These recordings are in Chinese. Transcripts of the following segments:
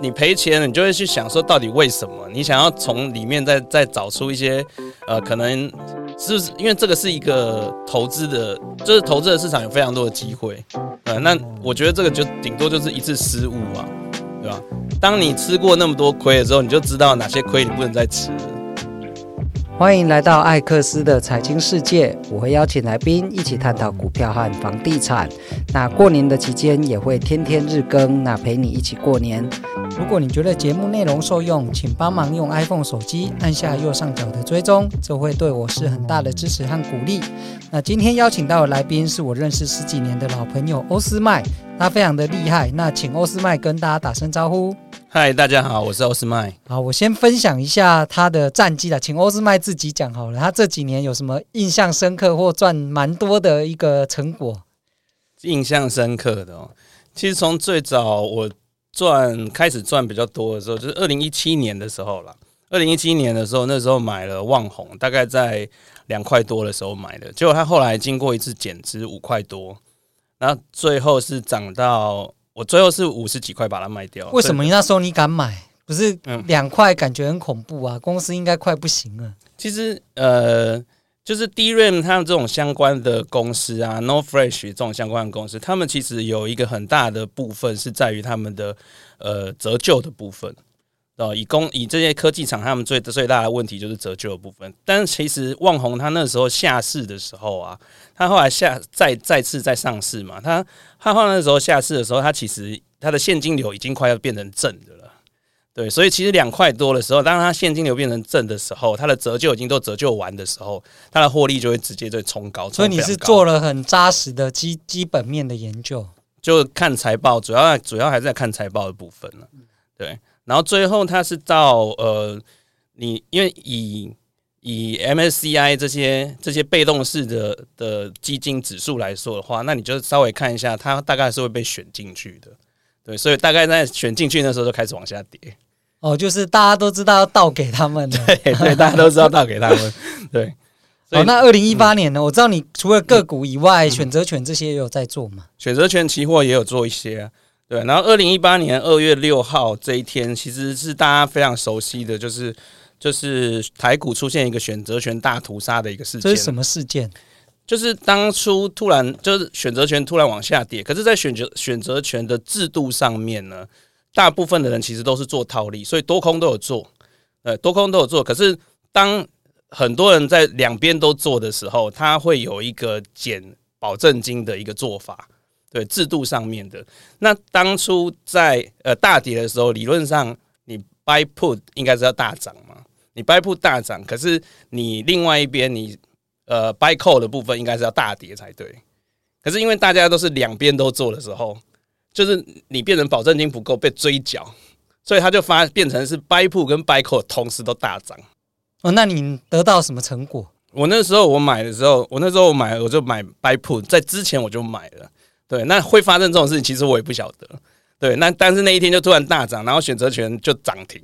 你赔钱，你就会去想说到底为什么？你想要从里面再再找出一些呃，可能是不是因为这个是一个投资的，就是投资的市场有非常多的机会，呃，那我觉得这个就顶多就是一次失误啊，对吧？当你吃过那么多亏的时候，你就知道哪些亏你不能再吃。欢迎来到艾克斯的财经世界，我会邀请来宾一起探讨股票和房地产。那过年的期间也会天天日更，那陪你一起过年。如果你觉得节目内容受用，请帮忙用 iPhone 手机按下右上角的追踪，这会对我是很大的支持和鼓励。那今天邀请到的来宾是我认识十几年的老朋友欧斯迈，他非常的厉害。那请欧斯迈跟大家打声招呼。嗨，大家好，我是欧斯麦。好，我先分享一下他的战绩了，请欧斯麦自己讲好了。他这几年有什么印象深刻或赚蛮多的一个成果？印象深刻的哦，其实从最早我赚开始赚比较多的时候，就是二零一七年的时候了。二零一七年的时候，那时候买了望红，大概在两块多的时候买的，结果他后来经过一次减资五块多，然后最后是涨到。我最后是五十几块把它卖掉。为什么你那时候你敢买？不是两块，感觉很恐怖啊！嗯、公司应该快不行了。其实呃，就是 DRAM 它这种相关的公司啊，NOR Flash 这种相关的公司，他们其实有一个很大的部分是在于他们的呃折旧的部分。哦，以工以这些科技厂，他们最最大的问题就是折旧的部分。但是其实旺宏他那时候下市的时候啊，他后来下再再次再上市嘛，他他后来那时候下市的时候，他其实他的现金流已经快要变成正的了。对，所以其实两块多的时候，当他现金流变成正的时候，他的折旧已经都折旧完的时候，他的获利就会直接就冲高。所以你是做了很扎实的基基本面的研究，就看财报，主要主要还是在看财报的部分了。对。然后最后它是到呃，你因为以以 MSCI 这些这些被动式的的基金指数来说的话，那你就稍微看一下，它大概是会被选进去的，对，所以大概在选进去那时候就开始往下跌。哦，就是大家都知道要倒给他们的，对对，大家都知道倒给他们，对。哦，那二零一八年呢？嗯、我知道你除了个股以外，嗯、选择权这些也有在做嘛？选择权期货也有做一些啊。对，然后二零一八年二月六号这一天，其实是大家非常熟悉的，就是就是台股出现一个选择权大屠杀的一个事件。这是什么事件？就是当初突然就是选择权突然往下跌，可是，在选择选择权的制度上面呢，大部分的人其实都是做套利，所以多空都有做，呃，多空都有做。可是当很多人在两边都做的时候，他会有一个减保证金的一个做法。对制度上面的，那当初在呃大跌的时候，理论上你 buy put 应该是要大涨嘛，你 buy put 大涨，可是你另外一边你呃 buy call 的部分应该是要大跌才对，可是因为大家都是两边都做的时候，就是你变成保证金不够被追缴，所以他就发变成是 buy put 跟 buy call 同时都大涨。哦，那你得到什么成果？我那时候我买的时候，我那时候我买我就买 buy put，在之前我就买了。对，那会发生这种事情，其实我也不晓得。对，那但是那一天就突然大涨，然后选择权就涨停。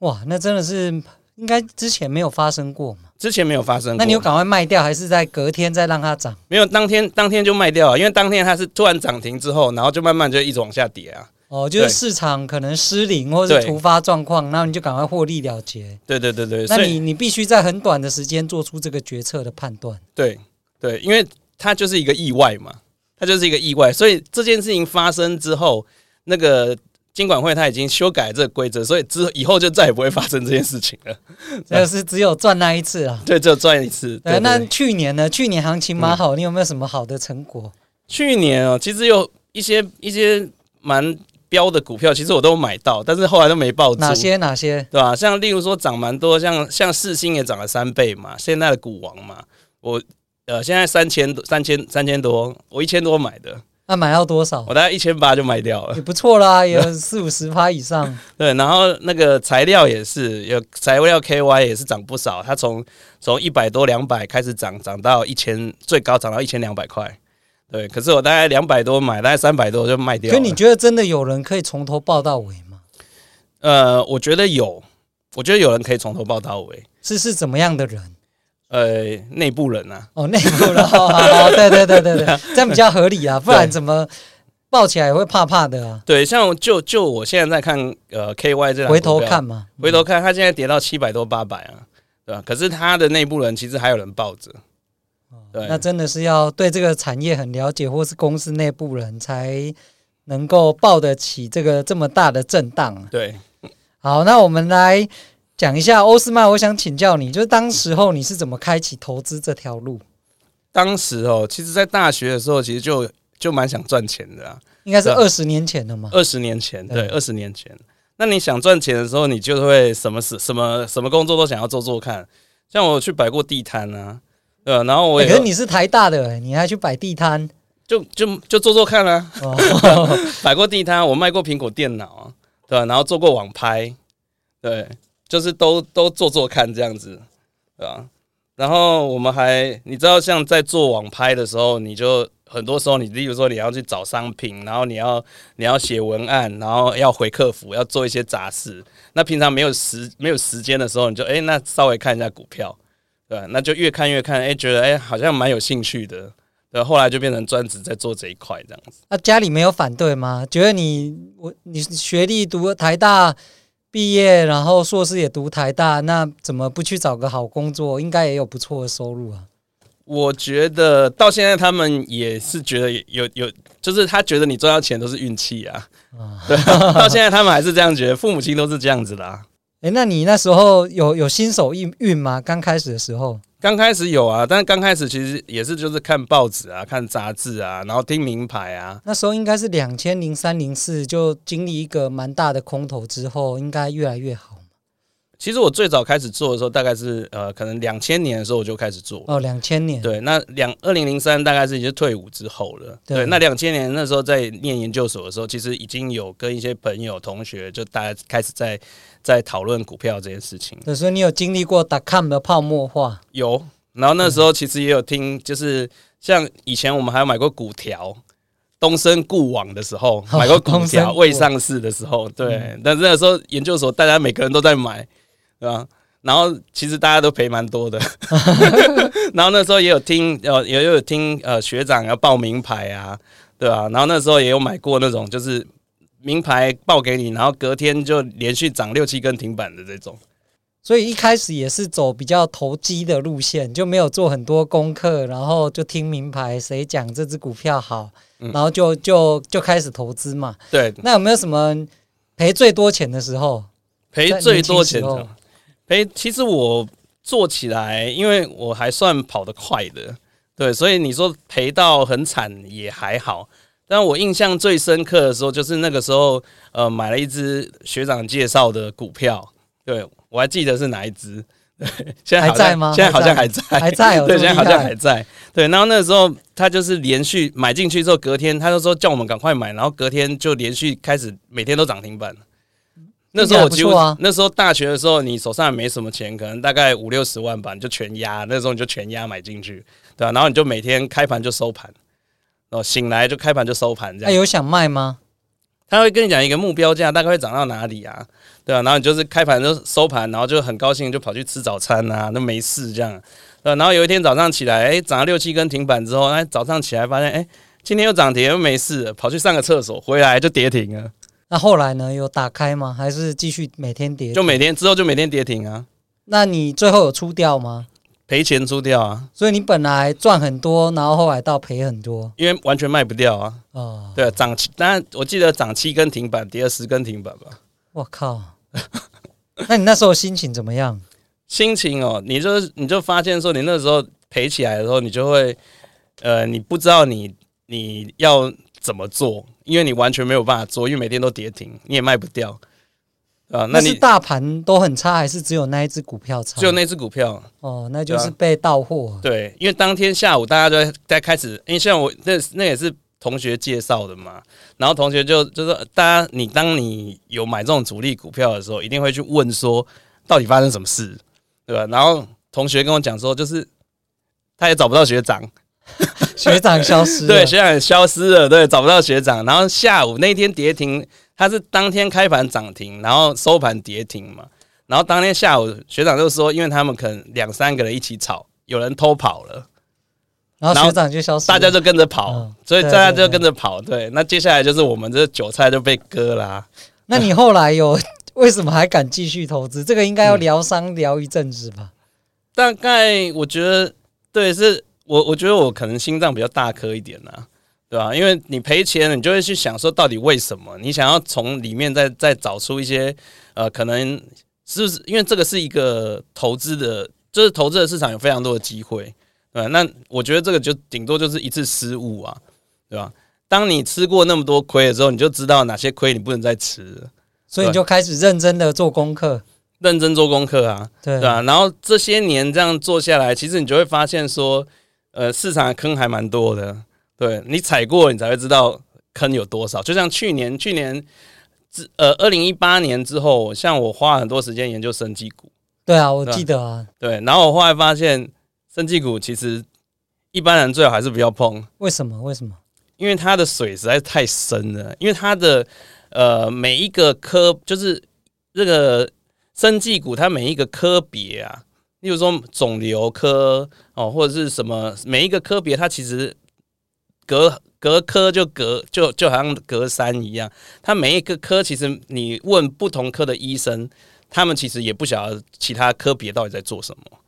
哇，那真的是应该之前没有发生过嘛？之前没有发生过。那你有赶快卖掉，还是在隔天再让它涨？没有，当天当天就卖掉了，因为当天它是突然涨停之后，然后就慢慢就一直往下跌啊。哦，就是市场可能失灵或者是突发状况，然后你就赶快获利了结。对对对对，那你你必须在很短的时间做出这个决策的判断。对对，因为它就是一个意外嘛。它就是一个意外，所以这件事情发生之后，那个监管会他已经修改了这个规则，所以之后以后就再也不会发生这件事情了。这是只有赚那一次啊？对，只有赚一次。对，那去年呢？去年行情蛮好，嗯，你有没有什么好的成果？去年哦，其实有一些一些蛮标的股票，其实我都买到，但是后来都没抱住。哪些？哪些？对吧？像例如说涨蛮多，像像四星也涨了三倍嘛，现在的股王嘛，我。呃，现在三千多，三千三千多，我一千多买的。那买到多少？我大概一千八就卖掉了，也不错啦，有四五十趴以上。对，然后那个材料也是，有材料 KY 也是涨不少，它从从一百多两百开始涨，涨到一千，最高涨到一千两百块。对，可是我大概两百多买，大概三百多就卖掉了。可你觉得真的有人可以从头抱到尾吗？呃，我觉得有，我觉得有人可以从头抱到尾。是是怎么样的人？呃，内部人啊，哦，内部人，好好好，对对对对对，这样比较合理啊，不然怎么抱起来也会怕怕的啊。对，像就就我现在在看呃 KY 这样回头看嘛，回头看，它现在跌到七百多八百啊，对吧？可是它的内部人其实还有人抱着。对，那真的是要对这个产业很了解，或是公司内部人才能够抱得起这个这么大的震荡。对，好，那我们来讲一下欧斯曼。我想请教你，就是当时候你是怎么开启投资这条路？当时哦，其实，在大学的时候，其实就就蛮想赚钱的啊。应该是二十年前的吗？二十年前，对，二十年前。那你想赚钱的时候，你就会什么事、什么什么工作都想要做做看。像我去摆过地摊啊。对，然后我也、欸、可是你是台大的、欸，你还去摆地摊，就就就做做看啊。摆过地摊，我卖过苹果电脑啊，对吧？然后做过网拍，对，就是都都做做看这样子，对吧？然后我们还，你知道，像在做网拍的时候，你就很多时候，你例如说你要去找商品，然后你要你要写文案，然后要回客服，要做一些杂事。那平常没有时没有时间的时候，你就哎、那稍微看一下股票。对，那就越看越看，哎，觉得哎，好像蛮有兴趣的。对，后来就变成专职在做这一块这样子。那、家里没有反对吗？觉得你我你学历读台大毕业，然后硕士也读台大，那怎么不去找个好工作？应该也有不错的收入啊。我觉得到现在他们也是觉得有有，就是他觉得你赚到钱都是运气啊。啊对，到现在他们还是这样觉得，父母亲都是这样子的、啊。哎，那你那时候有有新手运运吗？刚开始的时候，刚开始有啊，但是刚开始其实也是就是看报纸啊，看杂志啊，然后听名牌啊。那时候应该是两千零三零四，就经历一个蛮大的空头之后，应该越来越好。其实我最早开始做的时候，大概是呃，可能两千年的时候我就开始做。哦，两千年。对，那两二零零三大概是已经退伍之后了。对，对那两千年那时候在念研究所的时候，其实已经有跟一些朋友同学，就大家开始在在讨论股票这件事情。对，所以你有经历过 .com 的泡沫化？有。然后那时候其实也有听，就是像以前我们还有买过股条，东升固网的时候买过股条，未上市的时候，对。嗯、但是那时候研究所大家每个人都在买。对吧？然后其实大家都赔蛮多的，然后那时候也有听，呃，也有听，呃，学长要报名牌啊，对吧？然后那时候也有买过那种，就是名牌报给你，然后隔天就连续涨六七根停板的这种。所以一开始也是走比较投机的路线，就没有做很多功课，然后就听名牌谁讲这只股票好，然后就就就开始投资嘛。对，那有没有什么赔最多钱的时候？赔最多钱的。赔，其实我做起来，因为我还算跑得快的，对，所以你说赔到很惨也还好。但我印象最深刻的时候，就是那个时候，呃，买了一只学长介绍的股票，对，我还记得是哪一只。对，现在还在吗？现在好像还在，还在哦。对，现在好像还在。对，然后那个时候他就是连续买进去之后，隔天他就说叫我们赶快买，然后隔天就连续开始每天都涨停板。那时候我几乎，啊、那时候大学的时候，你手上也没什么钱，可能大概五六十万吧，你就全压。那时候你就全压买进去，对吧、啊？然后你就每天开盘就收盘，然后醒来就开盘就收盘，这样。有想卖吗？他会跟你讲一个目标价，大概会涨到哪里啊？对啊，然后你就是开盘就收盘，然后就很高兴就跑去吃早餐啊，那没事这样。对、啊，然后有一天早上起来，哎，涨了六七根停板之后，哎，早上起来发现，哎，今天又涨停，又没事，跑去上个厕所，回来就跌停了。那后来呢？有打开吗？还是继续每天跌？就每天之后就每天跌停啊。那你最后有出掉吗？赔钱出掉啊。所以你本来赚很多，然后后来到赔很多，因为完全卖不掉啊。哦，对啊，涨七，当然我记得涨七根停板，跌了十根停板吧。我靠！那你那时候心情怎么样？心情哦，你就你就发现说，你那时候赔起来的时候，你就会呃，你不知道你你要怎么做。因为你完全没有办法做，因为每天都跌停，你也卖不掉啊。那是大盘都很差，还是只有那一只股票差？只有那只股票哦，那就是被盗货。对，因为当天下午大家都在在开始，因为像我那那也是同学介绍的嘛，然后同学就就说，大家你当你有买这种主力股票的时候，一定会去问说到底发生什么事，对吧？然后同学跟我讲说，就是他也找不到学长。学长消失，对，学长消失了，对，找不到学长。然后下午那天跌停，他是当天开盘涨停，然后收盘跌停嘛。然后当天下午学长就说，因为他们可能两三个人一起炒，有人偷跑了，然后学长就消失，大家就跟着跑，嗯、所以大家就跟着跑。对，那接下来就是我们这韭菜就被割啦、啊。那你后来有为什么还敢继续投资？这个应该要疗伤疗一阵子吧？大概我觉得，对，是我我觉得我可能心脏比较大颗一点呐、啊，对吧？因为你赔钱，你就会去想说到底为什么？你想要从里面再再找出一些呃，可能是不是因为这个是一个投资的，就是投资的市场有非常多的机会，对吧？那我觉得这个就顶多就是一次失误啊，对吧？当你吃过那么多亏的时候，你就知道哪些亏你不能再吃了，所以你就开始认真的做功课，认真做功课啊，对，对啊。然后这些年这样做下来，其实你就会发现说，呃，市场的坑还蛮多的，对，你踩过，你才会知道坑有多少。就像去年，去年之呃，二零一八年之后，像我花很多时间研究生技股，对啊，我记得啊，对。然后我后来发现，生技股其实一般人最好还是不要碰。为什么？为什么？因为它的水实在是太深了，因为它的呃每一个科就是这个生技股，它每一个科别啊，例如说肿瘤科哦，或者是什么每一个科别，它其实隔隔科就隔就就好像隔山一样，它每一个科其实你问不同科的医生，他们其实也不晓得其他科别到底在做什么，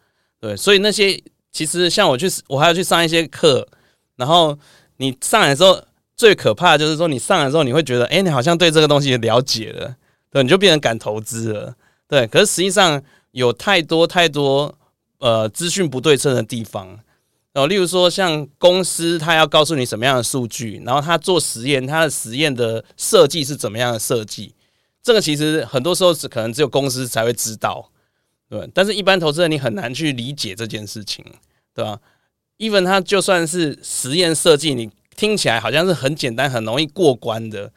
对，所以那些其实像我去我还要去上一些课，然后。你上来之后最可怕的就是说，你上来之后你会觉得，哎，你好像对这个东西了解了，对，你就变成敢投资了，对。可是实际上有太多太多呃资讯不对称的地方，哦，例如说像公司他要告诉你什么样的数据，然后他做实验，他的实验的设计是怎么样的设计，这个其实很多时候是可能只有公司才会知道，对。但是一般投资人你很难去理解这件事情，对吧？even 它就算是实验设计，你听起来好像是很简单、很容易过关的，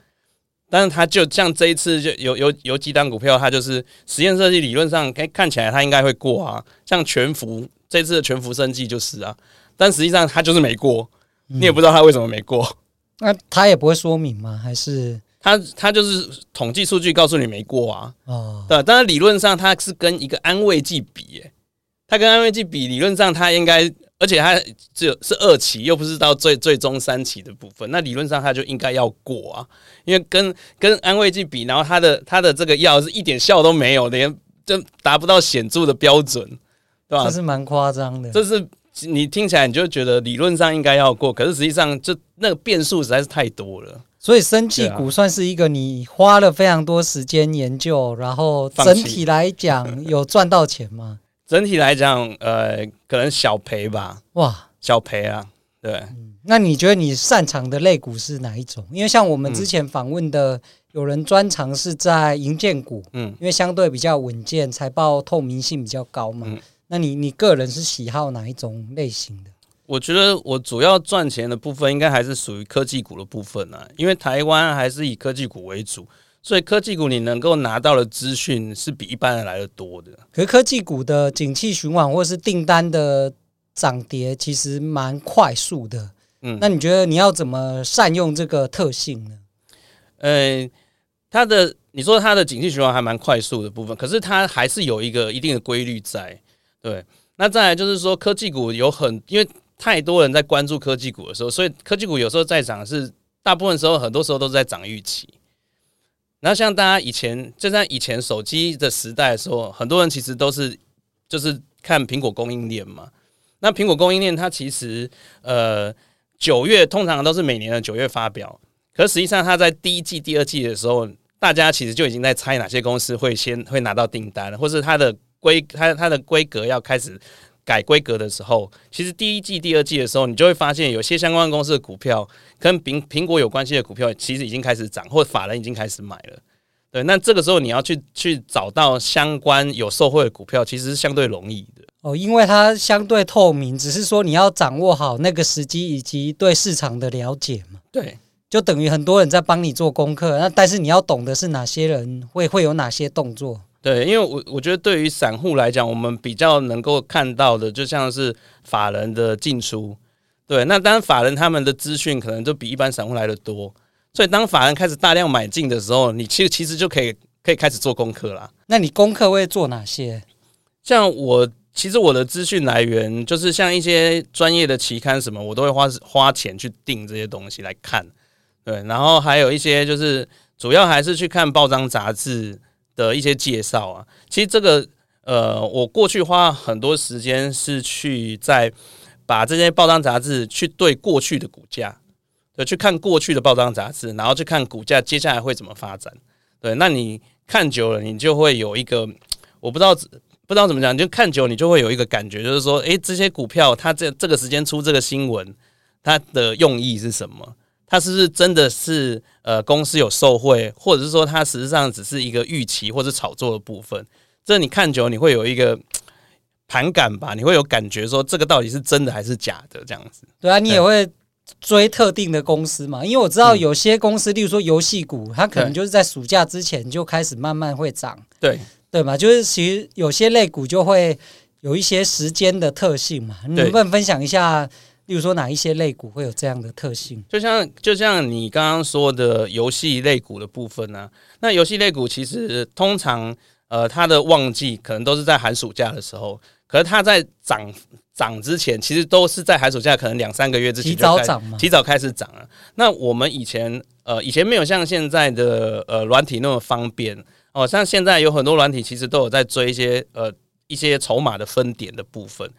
但是它就像这一次就有有有几档股票，它就是实验设计，理论上看看起来它应该会过啊，像全福这次的全福生技就是啊，但实际上他就是没过，你也不知道他为什么没过。那他也不会说明吗？还是他他就是统计数据告诉你没过啊？哦，对，但是理论上他是跟一个安慰剂比，诶，它跟安慰剂比，理论上他应该。而且他只有是二期，又不是到最最终三期的部分，那理论上他就应该要过啊，因为跟跟安慰剂比，然后他的他的这个药是一点效都没有，连就达不到显著的标准，对吧？这是蛮夸张的。这是你听起来你就觉得理论上应该要过，可是实际上就那个变数实在是太多了。所以生技股算是一个你花了非常多时间研究，然后整体来讲有赚到钱吗？整体来讲，呃，可能小赔吧。哇，小赔啊，对、嗯。那你觉得你擅长的类股是哪一种？因为像我们之前访问的，有人专长是在银建股，嗯，因为相对比较稳健，财报透明性比较高嘛。嗯、那你你个人是喜好哪一种类型的？我觉得我主要赚钱的部分应该还是属于科技股的部分啊，因为台湾还是以科技股为主。所以科技股你能够拿到的资讯是比一般人来的多的。可是科技股的景气循环或是订单的涨跌其实蛮快速的。嗯，那你觉得你要怎么善用这个特性呢？呃，它的你说它的景气循环还蛮快速的部分，可是它还是有一个一定的规律在。对，那再来就是说科技股有很因为太多人在关注科技股的时候，所以科技股有时候在涨是大部分时候很多时候都是在涨预期。然后像大家以前就在以前手机的时代的时候，很多人其实都是就是看苹果供应链嘛。那苹果供应链它其实呃九月通常都是每年的九月发表，可实际上它在第一季、第二季的时候，大家其实就已经在猜哪些公司会先会拿到订单，或是它的规它它的规格要开始。改规格的时候，其实第一季、第二季的时候，你就会发现有些相关公司的股票跟苹苹果有关系的股票，其实已经开始涨，或法人已经开始买了。对，那这个时候你要去去找到相关有受惠的股票，其实是相对容易的哦，因为它相对透明，只是说你要掌握好那个时机以及对市场的了解嘛。对，就等于很多人在帮你做功课，那但是你要懂的是哪些人会会有哪些动作。对，因为我我觉得对于散户来讲，我们比较能够看到的，就像是法人的进出。对，那当然法人他们的资讯可能就比一般散户来的多，所以当法人开始大量买进的时候，你其实其实就可以可以开始做功课啦。那你功课会做哪些？像我其实我的资讯来源就是像一些专业的期刊什么，我都会花花钱去订这些东西来看。对，然后还有一些就是主要还是去看报章杂志的一些介绍啊。其实这个呃，我过去花很多时间是去在把这些报章杂志去对过去的股价，对，去看过去的报章杂志，然后去看股价接下来会怎么发展。对，那你看久了，你就会有一个我不知道不知道怎么讲，就看久，你就会有一个感觉，就是说，诶，这些股票它这这个时间出这个新闻，它的用意是什么？它是不是真的是呃公司有受贿，或者是说它实际上只是一个预期或者炒作的部分？这你看久，你会有一个盘感吧？你会有感觉说这个到底是真的还是假的？这样子。对啊，你也会追特定的公司嘛？因为我知道有些公司，嗯、例如说游戏股，它可能就是在暑假之前就开始慢慢会涨。对对嘛，就是其实有些类股就会有一些时间的特性嘛。你能不能分享一下？比如说哪一些类股会有这样的特性？就像就像你刚刚说的游戏类股的部分呢、啊？那游戏类股其实通常呃它的旺季可能都是在寒暑假的时候，可是它在涨涨之前，其实都是在寒暑假可能两三个月之前就提早涨嘛，提早开始涨了。那我们以前呃以前没有像现在的呃软体那么方便哦，像现在有很多软体其实都有在追一些呃一些筹码的分点的部分。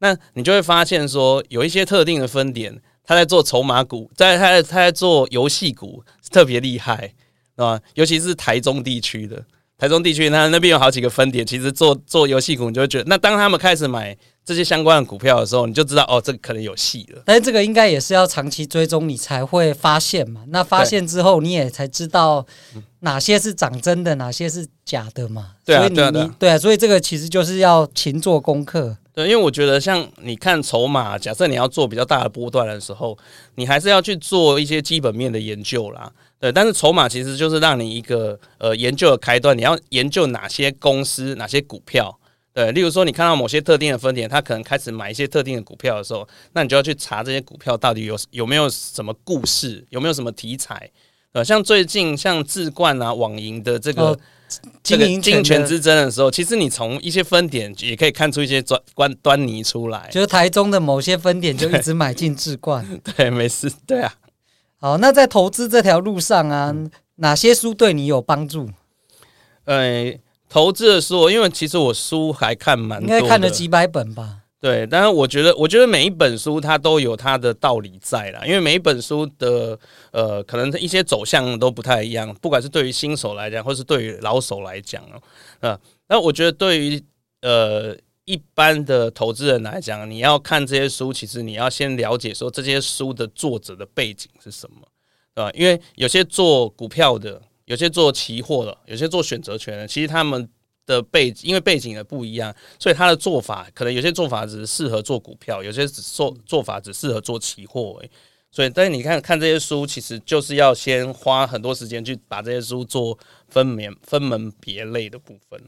那你就会发现说，有一些特定的分点，他在做筹码股，在他在他在做游戏股特别厉害，啊，尤其是台中地区的。台中地区，他那边有好几个分点，其实做做游戏股，你就会觉得，那当他们开始买这些相关的股票的时候，你就知道哦，这个可能有戏了。但是这个应该也是要长期追踪，你才会发现嘛。那发现之后，你也才知道哪些是涨真的，哪些是假的嘛。对啊，对啊，对啊，你对啊，所以这个其实就是要勤做功课。对，因为我觉得像你看筹码，假设你要做比较大的波段的时候，你还是要去做一些基本面的研究啦。对，但是筹码其实就是让你一个呃研究的开端，你要研究哪些公司、哪些股票。对，例如说你看到某些特定的分点，他可能开始买一些特定的股票的时候，那你就要去查这些股票到底有有没有什么故事，有没有什么题材。呃，像最近像智冠啊、网银的这个。哦这个金权之争的时候，其实你从一些分点也可以看出一些端端端倪出来。就是台中的某些分点就一直买进智冠，对，没事，对啊。好，那在投资这条路上啊，哪些书对你有帮助？呃，投资的书，因为其实我书还看蛮多，应该看了几百本吧。对，但是我觉得，我觉得每一本书它都有它的道理在啦，因为每一本书的呃，可能一些走向都不太一样，不管是对于新手来讲，或是对于老手来讲哦，呃，那我觉得对于呃一般的投资人来讲，你要看这些书，其实你要先了解说这些书的作者的背景是什么，对吧？因为有些做股票的，有些做期货的，有些做选择权的，其实他们。的背因为背景的不一样，所以他的做法可能有些做法只适合做股票，有些只做做法只适合做期货。所以，但是你看看这些书，其实就是要先花很多时间去把这些书做分门分门别类的部分。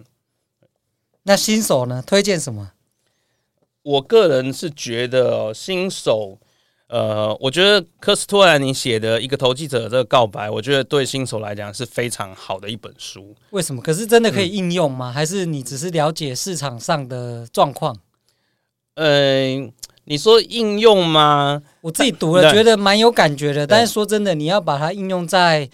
那新手呢？推荐什么？我个人是觉得新手。呃，我觉得科斯托兰尼写的一个投机者的这个告白，我觉得对新手来讲是非常好的一本书。为什么？可是真的可以应用吗？嗯、还是你只是了解市场上的状况？嗯、呃，你说应用吗？我自己读了，觉得蛮有感觉的。但是说真的，你要把它应用在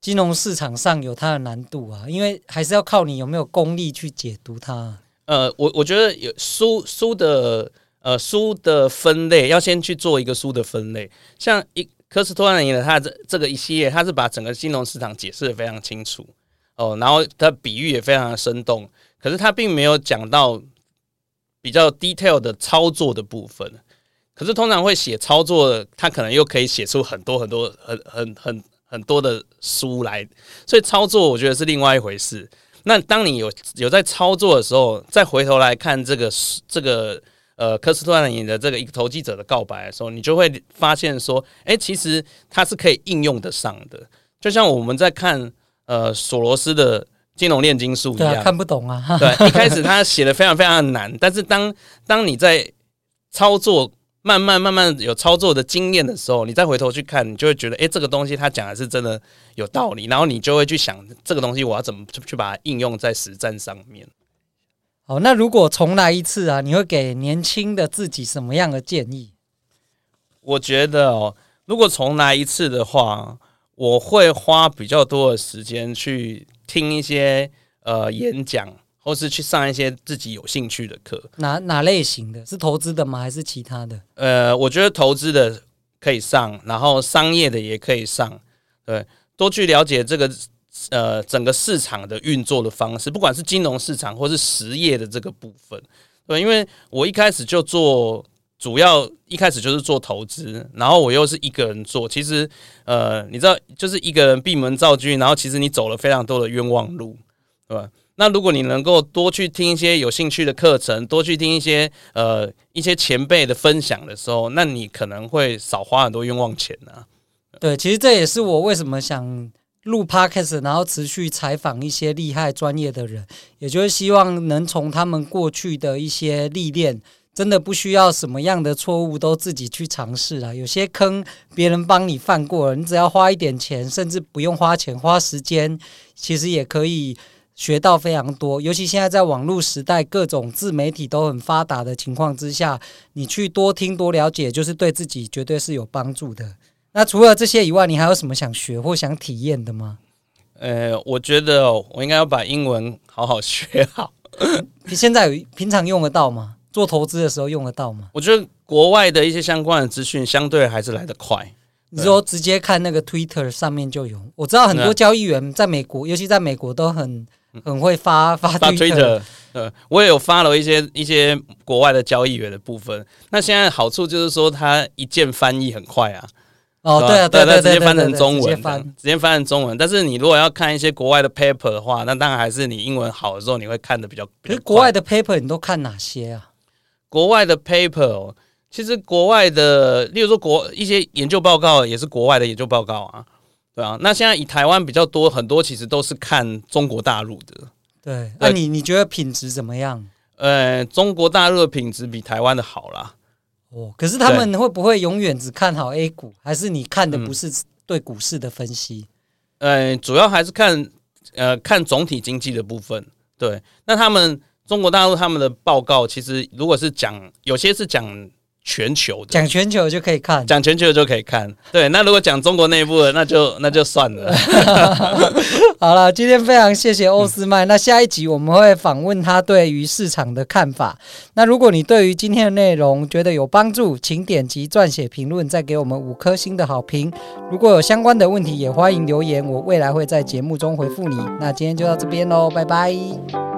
金融市场上，有它的难度啊，因为还是要靠你有没有功力去解读它。呃，我我觉得有书书的。呃，书的分类要先去做一个书的分类，像一科斯托兰尼的他这这个一系列，他是把整个金融市场解释得非常清楚哦，然后他比喻也非常的生动，可是他并没有讲到比较 detail 的操作的部分。可是通常会写操作的，他可能又可以写出很多很多很很很很多的书来，所以操作我觉得是另外一回事。那当你有有在操作的时候，再回头来看这个这个。呃，科斯托兰尼的这个一个投机者的告白的时候，你就会发现说，哎，其实它是可以应用得上的。就像我们在看呃索罗斯的金融炼金术一样，啊，看不懂啊。对，一开始他写的非常非常的难，但是当当你在操作慢慢慢慢有操作的经验的时候，你再回头去看，你就会觉得，哎，这个东西他讲的是真的有道理。然后你就会去想，这个东西我要怎么去把它应用在实战上面。好，那如果重来一次啊，你会给年轻的自己什么样的建议？我觉得哦，如果重来一次的话，我会花比较多的时间去听一些呃演讲，或是去上一些自己有兴趣的课。哪哪类型的？是投资的吗？还是其他的？呃，我觉得投资的可以上，然后商业的也可以上。对，多去了解这个。呃，整个市场的运作的方式，不管是金融市场或是实业的这个部分，对，因为我一开始就做，主要一开始就是做投资，然后我又是一个人做，其实呃，你知道，就是一个人闭门造车，然后其实你走了非常多的冤枉路，对吧？那如果你能够多去听一些有兴趣的课程，多去听一些呃一些前辈的分享的时候，那你可能会少花很多冤枉钱呢、对，其实这也是我为什么想。录 Podcast，然后持续采访一些厉害专业的人，也就是希望能从他们过去的一些历练，真的不需要什么样的错误都自己去尝试啊。有些坑别人帮你犯过了，你只要花一点钱，甚至不用花钱，花时间，其实也可以学到非常多。尤其现在在网络时代，各种自媒体都很发达的情况之下，你去多听多了解，就是对自己绝对是有帮助的。那除了这些以外，你还有什么想学或想体验的吗？呃，我觉得我应该要把英文好好学好。你现在有平常用得到吗？做投资的时候用得到吗？我觉得国外的一些相关的资讯相对还是来得快。你说直接看那个 Twitter 上面就有，我知道很多交易员在美国，尤其在美国都很很会发发 Twitter。呃，我也有发了一些一些国外的交易员的部分。那现在好处就是说，它一键翻译很快啊。哦，对啊，对对对，直接翻成中文，直接翻，直接翻成中文。但是你如果要看一些国外的 paper 的话，那当然还是你英文好的时候你会看的比较。可是国外的 paper 你都看哪些啊？国外的 paper，其实国外的，例如说国一些研究报告也是国外的研究报告啊，对啊。那现在以台湾比较多，很多其实都是看中国大陆的。对，那你你觉得品质怎么样？呃，中国大陆的品质比台湾的好啦。哦，可是他们会不会永远只看好 A 股？还是你看的不是对股市的分析？嗯，呃，主要还是看呃看总体经济的部分。对，那他们中国大陆他们的报告，其实如果是讲有些是讲。全球的讲全球就可以看，讲全球就可以看。对，那如果讲中国内部的，那就那就算了。好了，今天非常谢谢欧斯麦。嗯、那下一集我们会访问他对于市场的看法。那如果你对于今天的内容觉得有帮助，请点击撰写评论，再给我们五颗星的好评。如果有相关的问题，也欢迎留言，我未来会在节目中回复你。那今天就到这边喽，拜拜。